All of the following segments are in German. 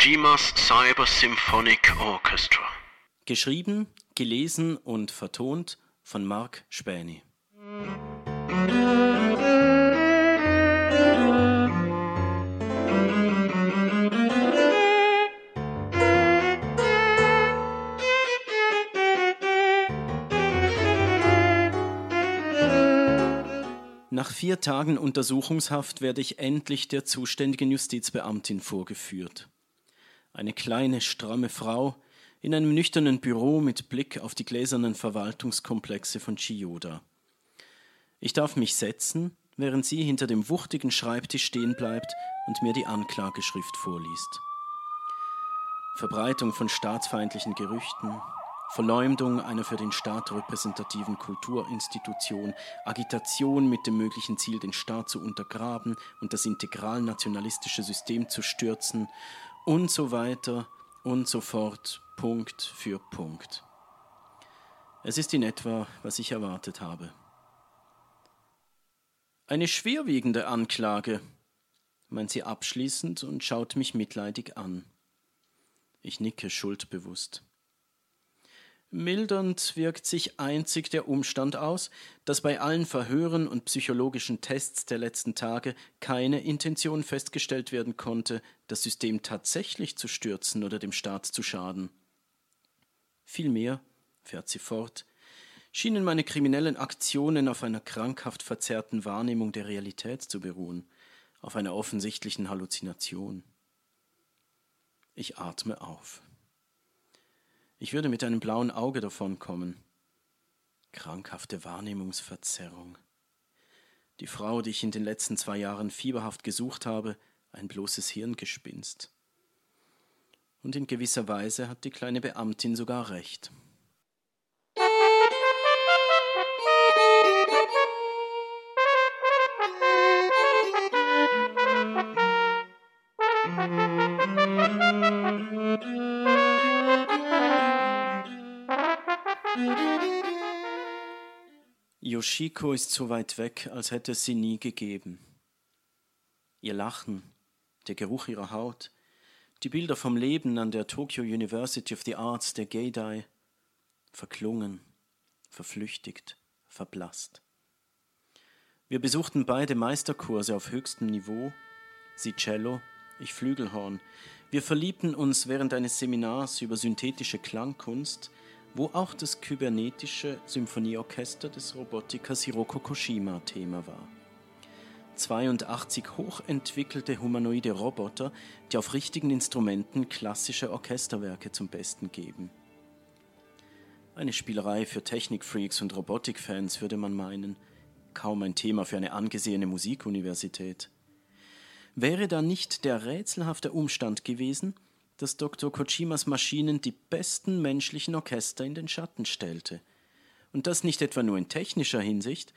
Kojimas Cyber Symphonic Orchestra. Geschrieben, gelesen und vertont von Mark Späni. Nach vier Tagen Untersuchungshaft werde ich endlich der zuständigen Justizbeamtin vorgeführt. Eine kleine, stramme Frau in einem nüchternen Büro mit Blick auf die gläsernen Verwaltungskomplexe von Chiyoda. Ich darf mich setzen, während sie hinter dem wuchtigen Schreibtisch stehen bleibt und mir die Anklageschrift vorliest. Verbreitung von staatsfeindlichen Gerüchten, Verleumdung einer für den Staat repräsentativen Kulturinstitution, Agitation mit dem möglichen Ziel, den Staat zu untergraben und das integral nationalistische System zu stürzen und so weiter und so fort, Punkt für Punkt. Es ist in etwa, was ich erwartet habe. Eine schwerwiegende Anklage, meint sie abschließend und schaut mich mitleidig an. Ich nicke schuldbewusst. Mildernd wirkt sich einzig der Umstand aus, dass bei allen Verhören und psychologischen Tests der letzten Tage keine Intention festgestellt werden konnte, das System tatsächlich zu stürzen oder dem Staat zu schaden. Vielmehr, fährt sie fort, schienen meine kriminellen Aktionen auf einer krankhaft verzerrten Wahrnehmung der Realität zu beruhen, auf einer offensichtlichen Halluzination. Ich atme auf. Ich würde mit einem blauen Auge davonkommen. Krankhafte Wahrnehmungsverzerrung. Die Frau, die ich in den letzten zwei Jahren fieberhaft gesucht habe, ein bloßes Hirngespinst. Und in gewisser Weise hat die kleine Beamtin sogar recht. Yoshiko ist so weit weg, als hätte es sie nie gegeben. Ihr Lachen, der Geruch ihrer Haut, die Bilder vom Leben an der Tokyo University of the Arts der Geidai, verklungen, verflüchtigt, verblasst. Wir besuchten beide Meisterkurse auf höchstem Niveau, sie Cello, ich Flügelhorn. Wir verliebten uns während eines Seminars über synthetische Klangkunst, wo auch das kybernetische Symphonieorchester des Robotikers Hiroko Koshima Thema war. 82 hochentwickelte humanoide Roboter, die auf richtigen Instrumenten klassische Orchesterwerke zum Besten geben. Eine Spielerei für Technikfreaks und Robotikfans würde man meinen, kaum ein Thema für eine angesehene Musikuniversität. Wäre da nicht der rätselhafte Umstand gewesen, dass Dr. Kojimas Maschinen die besten menschlichen Orchester in den Schatten stellte. Und das nicht etwa nur in technischer Hinsicht,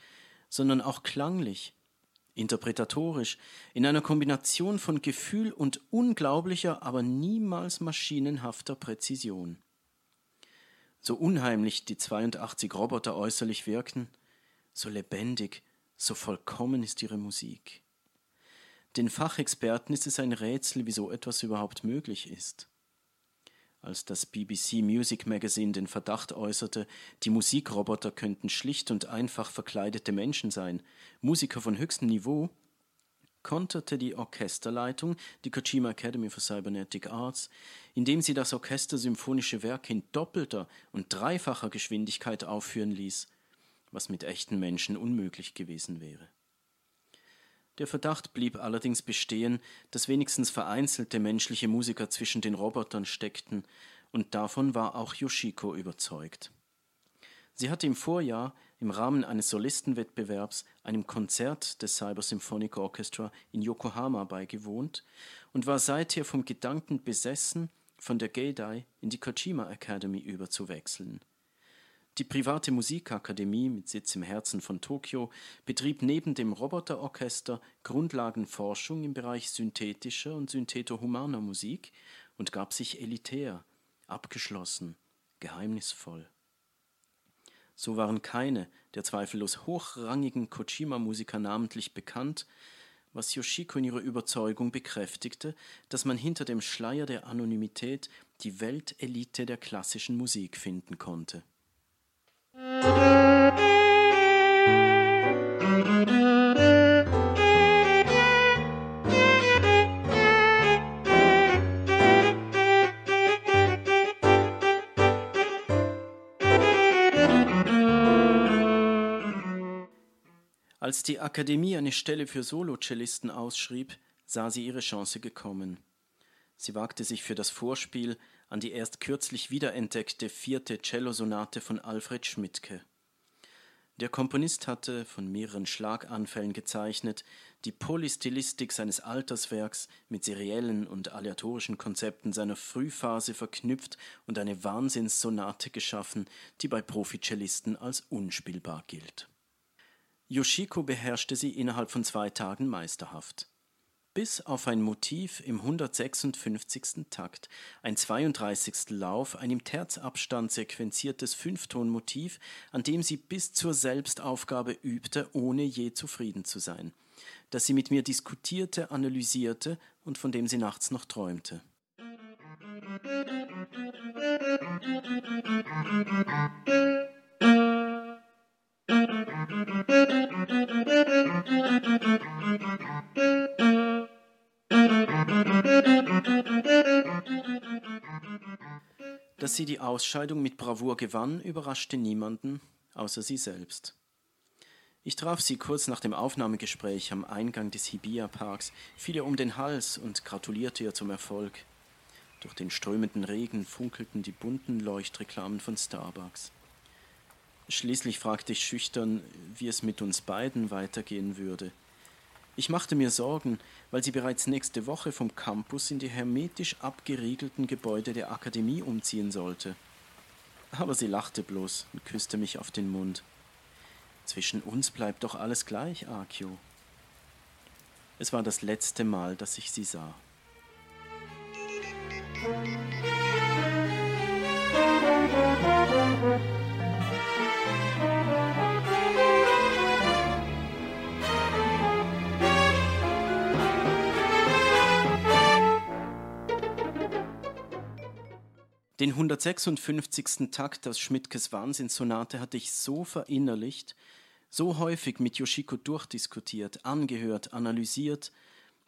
sondern auch klanglich, interpretatorisch, in einer Kombination von Gefühl und unglaublicher, aber niemals maschinenhafter Präzision. So unheimlich die 82 Roboter äußerlich wirkten, so lebendig, so vollkommen ist ihre Musik. Den Fachexperten ist es ein Rätsel, wie so etwas überhaupt möglich ist. Als das BBC Music Magazine den Verdacht äußerte, die Musikroboter könnten schlicht und einfach verkleidete Menschen sein, Musiker von höchstem Niveau, konterte die Orchesterleitung, die Kojima Academy for Cybernetic Arts, indem sie das Orchester symphonische Werke in doppelter und dreifacher Geschwindigkeit aufführen ließ, was mit echten Menschen unmöglich gewesen wäre. Der Verdacht blieb allerdings bestehen, dass wenigstens vereinzelte menschliche Musiker zwischen den Robotern steckten, und davon war auch Yoshiko überzeugt. Sie hatte im Vorjahr im Rahmen eines Solistenwettbewerbs einem Konzert des Cyber Symphonic Orchestra in Yokohama beigewohnt und war seither vom Gedanken besessen, von der Geidai in die Kojima Academy überzuwechseln. Die private Musikakademie mit Sitz im Herzen von Tokio betrieb neben dem Roboterorchester Grundlagenforschung im Bereich synthetischer und syntheto-humaner Musik und gab sich elitär, abgeschlossen, geheimnisvoll. So waren keine der zweifellos hochrangigen Kojima-Musiker namentlich bekannt, was Yoshiko in ihrer Überzeugung bekräftigte, dass man hinter dem Schleier der Anonymität die Weltelite der klassischen Musik finden konnte. Als die Akademie eine Stelle für Solocellisten ausschrieb, sah sie ihre Chance gekommen. Sie wagte sich für das Vorspiel an die erst kürzlich wiederentdeckte vierte Cellosonate von Alfred Schmidtke. Der Komponist hatte, von mehreren Schlaganfällen gezeichnet, die Polystylistik seines Alterswerks mit seriellen und aleatorischen Konzepten seiner Frühphase verknüpft und eine Wahnsinnssonate geschaffen, die bei Profizellisten als unspielbar gilt. Yoshiko beherrschte sie innerhalb von zwei Tagen meisterhaft. Bis auf ein Motiv im 156. Takt, ein 32. Lauf, ein im Terzabstand sequenziertes Fünftonmotiv, an dem sie bis zur Selbstaufgabe übte, ohne je zufrieden zu sein, das sie mit mir diskutierte, analysierte und von dem sie nachts noch träumte. Dass sie die Ausscheidung mit Bravour gewann, überraschte niemanden, außer sie selbst. Ich traf sie kurz nach dem Aufnahmegespräch am Eingang des Hibiya-Parks, fiel ihr um den Hals und gratulierte ihr zum Erfolg. Durch den strömenden Regen funkelten die bunten Leuchtreklamen von Starbucks. Schließlich fragte ich schüchtern, wie es mit uns beiden weitergehen würde. Ich machte mir Sorgen, weil sie bereits nächste Woche vom Campus in die hermetisch abgeriegelten Gebäude der Akademie umziehen sollte. Aber sie lachte bloß und küsste mich auf den Mund. Zwischen uns bleibt doch alles gleich, Akio. Es war das letzte Mal, dass ich sie sah. Den 156. Takt aus Schmidtkes Wahnsinnssonate hatte ich so verinnerlicht, so häufig mit Yoshiko durchdiskutiert, angehört, analysiert,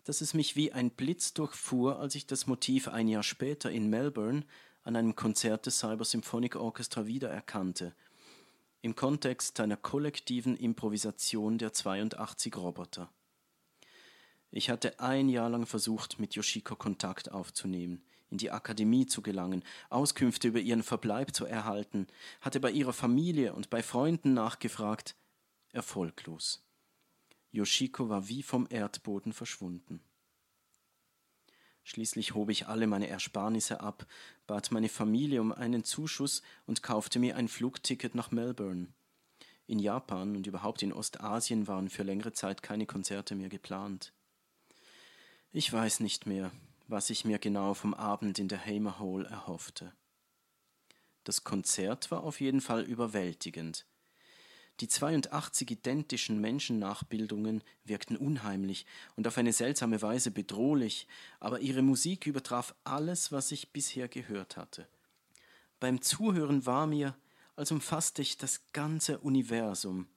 dass es mich wie ein Blitz durchfuhr, als ich das Motiv ein Jahr später in Melbourne an einem Konzert des Cyber Symphonic Orchestra wiedererkannte, im Kontext einer kollektiven Improvisation der 82 Roboter. Ich hatte ein Jahr lang versucht, mit Yoshiko Kontakt aufzunehmen – in die Akademie zu gelangen, Auskünfte über ihren Verbleib zu erhalten, hatte bei ihrer Familie und bei Freunden nachgefragt, erfolglos. Yoshiko war wie vom Erdboden verschwunden. Schließlich hob ich alle meine Ersparnisse ab, bat meine Familie um einen Zuschuss und kaufte mir ein Flugticket nach Melbourne. In Japan und überhaupt in Ostasien waren für längere Zeit keine Konzerte mehr geplant. Ich weiß nicht mehr, was ich mir genau vom Abend in der Hamer Hall erhoffte. Das Konzert war auf jeden Fall überwältigend. Die 82 identischen Menschennachbildungen wirkten unheimlich und auf eine seltsame Weise bedrohlich, aber ihre Musik übertraf alles, was ich bisher gehört hatte. Beim Zuhören war mir, als umfasste ich das ganze Universum,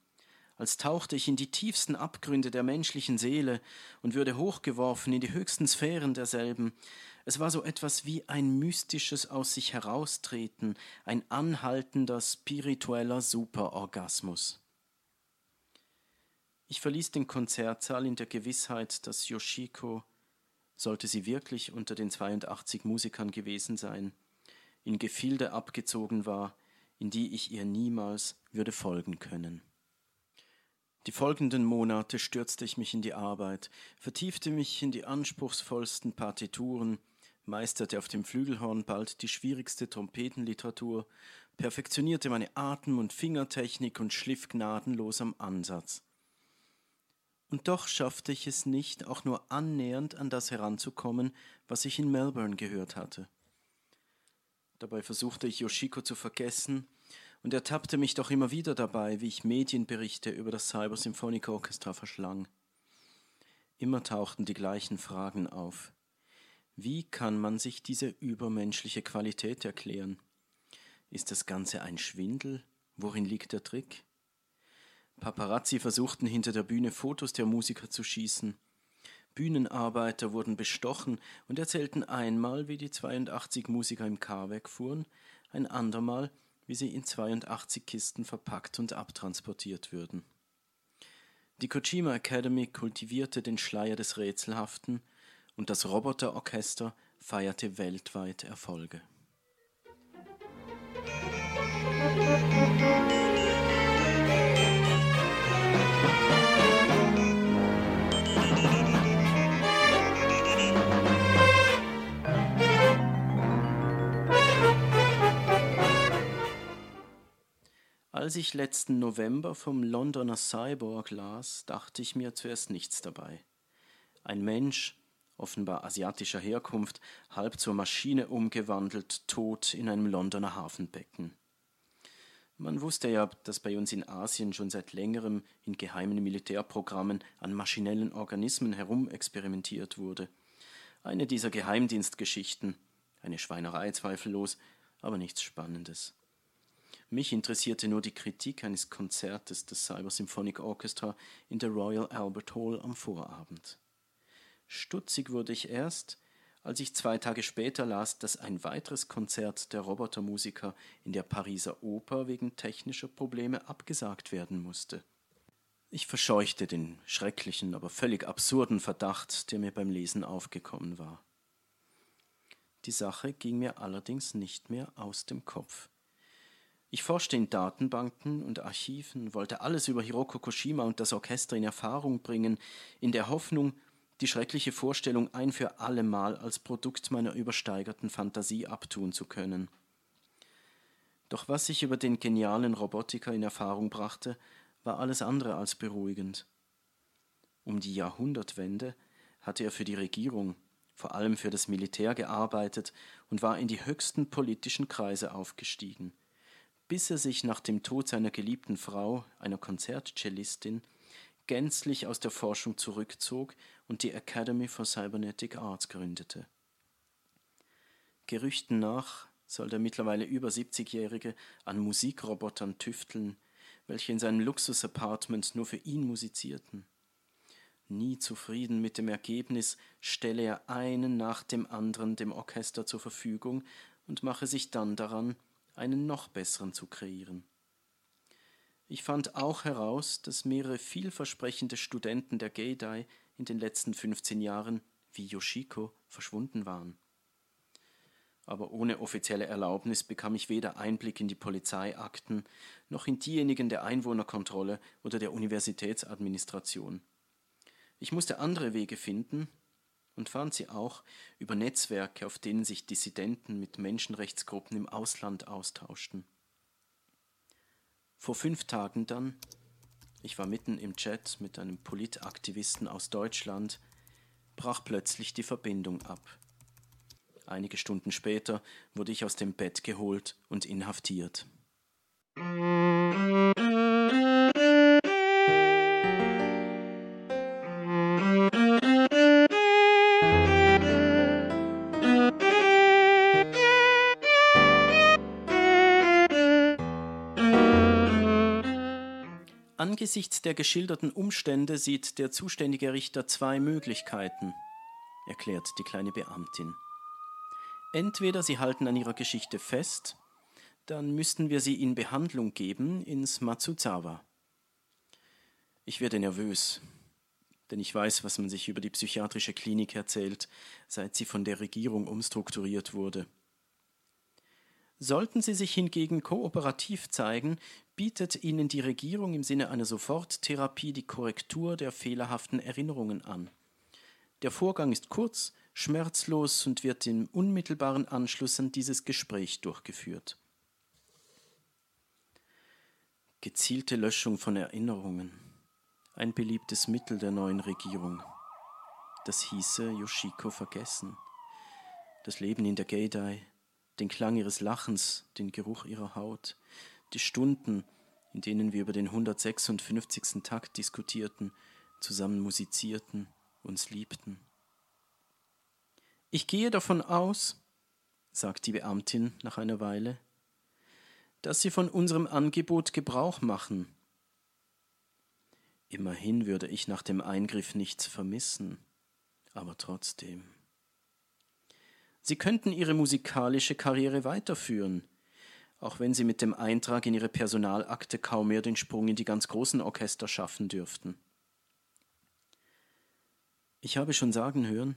als tauchte ich in die tiefsten Abgründe der menschlichen Seele und würde hochgeworfen in die höchsten Sphären derselben. Es war so etwas wie ein mystisches Aus sich heraustreten, ein anhaltender spiritueller Superorgasmus. Ich verließ den Konzertsaal in der Gewissheit, dass Yoshiko, sollte sie wirklich unter den 82 Musikern gewesen sein, in Gefilde abgezogen war, in die ich ihr niemals würde folgen können. Die folgenden Monate stürzte ich mich in die Arbeit, vertiefte mich in die anspruchsvollsten Partituren, meisterte auf dem Flügelhorn bald die schwierigste Trompetenliteratur, perfektionierte meine Atem- und Fingertechnik und schliff gnadenlos am Ansatz. Und doch schaffte ich es nicht, auch nur annähernd an das heranzukommen, was ich in Melbourne gehört hatte. Dabei versuchte ich Yoshiko zu vergessen, und ertappte mich doch immer wieder dabei, wie ich Medienberichte über das Cyber Symphonic Orchestra verschlang. Immer tauchten die gleichen Fragen auf. Wie kann man sich diese übermenschliche Qualität erklären? Ist das Ganze ein Schwindel? Worin liegt der Trick? Paparazzi versuchten hinter der Bühne Fotos der Musiker zu schießen. Bühnenarbeiter wurden bestochen und erzählten einmal, wie die 82 Musiker im K wegfuhren, ein andermal, wie sie in 82 Kisten verpackt und abtransportiert würden. Die Kojima Academy kultivierte den Schleier des Rätselhaften und das Roboterorchester feierte weltweit Erfolge. Als ich letzten November vom Londoner Cyborg las, dachte ich mir zuerst nichts dabei. Ein Mensch, offenbar asiatischer Herkunft, halb zur Maschine umgewandelt, tot in einem Londoner Hafenbecken. Man wusste ja, dass bei uns in Asien schon seit längerem in geheimen Militärprogrammen an maschinellen Organismen herumexperimentiert wurde. Eine dieser Geheimdienstgeschichten, eine Schweinerei zweifellos, aber nichts Spannendes. Mich interessierte nur die Kritik eines Konzertes des Cyber Symphonic Orchestra in der Royal Albert Hall am Vorabend. Stutzig wurde ich erst, als ich zwei Tage später las, dass ein weiteres Konzert der Robotermusiker in der Pariser Oper wegen technischer Probleme abgesagt werden musste. Ich verscheuchte den schrecklichen, aber völlig absurden Verdacht, der mir beim Lesen aufgekommen war. Die Sache ging mir allerdings nicht mehr aus dem Kopf. Ich forschte in Datenbanken und Archiven, wollte alles über Hiroko Koshima und das Orchester in Erfahrung bringen, in der Hoffnung, die schreckliche Vorstellung ein für allemal als Produkt meiner übersteigerten Fantasie abtun zu können. Doch was ich über den genialen Robotiker in Erfahrung brachte, war alles andere als beruhigend. Um die Jahrhundertwende hatte er für die Regierung, vor allem für das Militär gearbeitet und war in die höchsten politischen Kreise aufgestiegen, bis er sich nach dem Tod seiner geliebten Frau, einer Konzertcellistin, gänzlich aus der Forschung zurückzog und die Academy for Cybernetic Arts gründete. Gerüchten nach soll der mittlerweile über 70-Jährige an Musikrobotern tüfteln, welche in seinem Luxus-Apartment nur für ihn musizierten. Nie zufrieden mit dem Ergebnis, stelle er einen nach dem anderen dem Orchester zur Verfügung und mache sich dann daran, einen noch besseren zu kreieren. Ich fand auch heraus, dass mehrere vielversprechende Studenten der Geidai in den letzten 15 Jahren, wie Yoshiko, verschwunden waren. Aber ohne offizielle Erlaubnis bekam ich weder Einblick in die Polizeiakten noch in diejenigen der Einwohnerkontrolle oder der Universitätsadministration. Ich musste andere Wege finden und fand sie auch über Netzwerke, auf denen sich Dissidenten mit Menschenrechtsgruppen im Ausland austauschten. Vor fünf Tagen dann, ich war mitten im Chat mit einem Politaktivisten aus Deutschland, brach plötzlich die Verbindung ab. Einige Stunden später wurde ich aus dem Bett geholt und inhaftiert. Angesichts der geschilderten Umstände sieht der zuständige Richter zwei Möglichkeiten, erklärt die kleine Beamtin. Entweder Sie halten an Ihrer Geschichte fest, dann müssten wir Sie in Behandlung geben ins Matsuzawa. Ich werde nervös, denn ich weiß, was man sich über die psychiatrische Klinik erzählt, seit sie von der Regierung umstrukturiert wurde. Sollten sie sich hingegen kooperativ zeigen, bietet ihnen die Regierung im Sinne einer Soforttherapie die Korrektur der fehlerhaften Erinnerungen an. Der Vorgang ist kurz, schmerzlos und wird im unmittelbaren Anschluss an dieses Gespräch durchgeführt. Gezielte Löschung von Erinnerungen. Ein beliebtes Mittel der neuen Regierung. Das hieße Yoshiko vergessen. Das Leben in der Geidai, den Klang ihres Lachens, den Geruch ihrer Haut, die Stunden, in denen wir über den 156. Takt diskutierten, zusammen musizierten, uns liebten. Ich gehe davon aus, sagt die Beamtin nach einer Weile, dass Sie von unserem Angebot Gebrauch machen. Immerhin würde ich nach dem Eingriff nichts vermissen, aber trotzdem. Sie könnten Ihre musikalische Karriere weiterführen, auch wenn Sie mit dem Eintrag in Ihre Personalakte kaum mehr den Sprung in die ganz großen Orchester schaffen dürften. Ich habe schon sagen hören,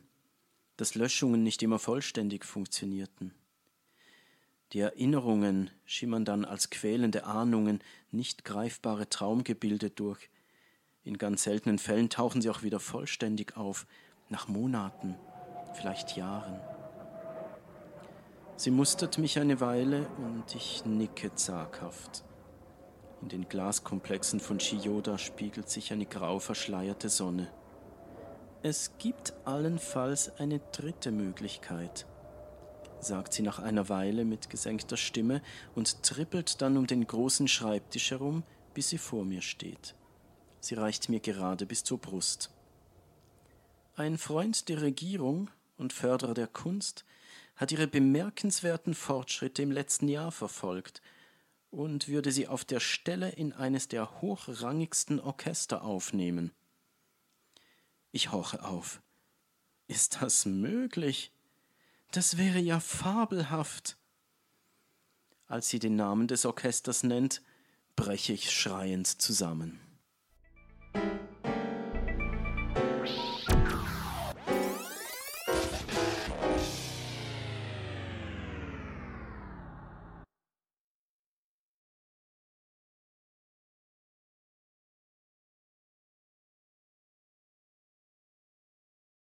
dass Löschungen nicht immer vollständig funktionierten. Die Erinnerungen schimmern dann als quälende Ahnungen, nicht greifbare Traumgebilde durch. In ganz seltenen Fällen tauchen sie auch wieder vollständig auf, nach Monaten, vielleicht Jahren. Sie mustert mich eine Weile und ich nicke zaghaft. In den Glaskomplexen von Chiyoda spiegelt sich eine grau verschleierte Sonne. Es gibt allenfalls eine dritte Möglichkeit, sagt sie nach einer Weile mit gesenkter Stimme und trippelt dann um den großen Schreibtisch herum, bis sie vor mir steht. Sie reicht mir gerade bis zur Brust. Ein Freund der Regierung und Förderer der Kunst hat ihre bemerkenswerten Fortschritte im letzten Jahr verfolgt und würde sie auf der Stelle in eines der hochrangigsten Orchester aufnehmen. Ich horche auf. Ist das möglich? Das wäre ja fabelhaft. Als sie den Namen des Orchesters nennt, breche ich schreiend zusammen.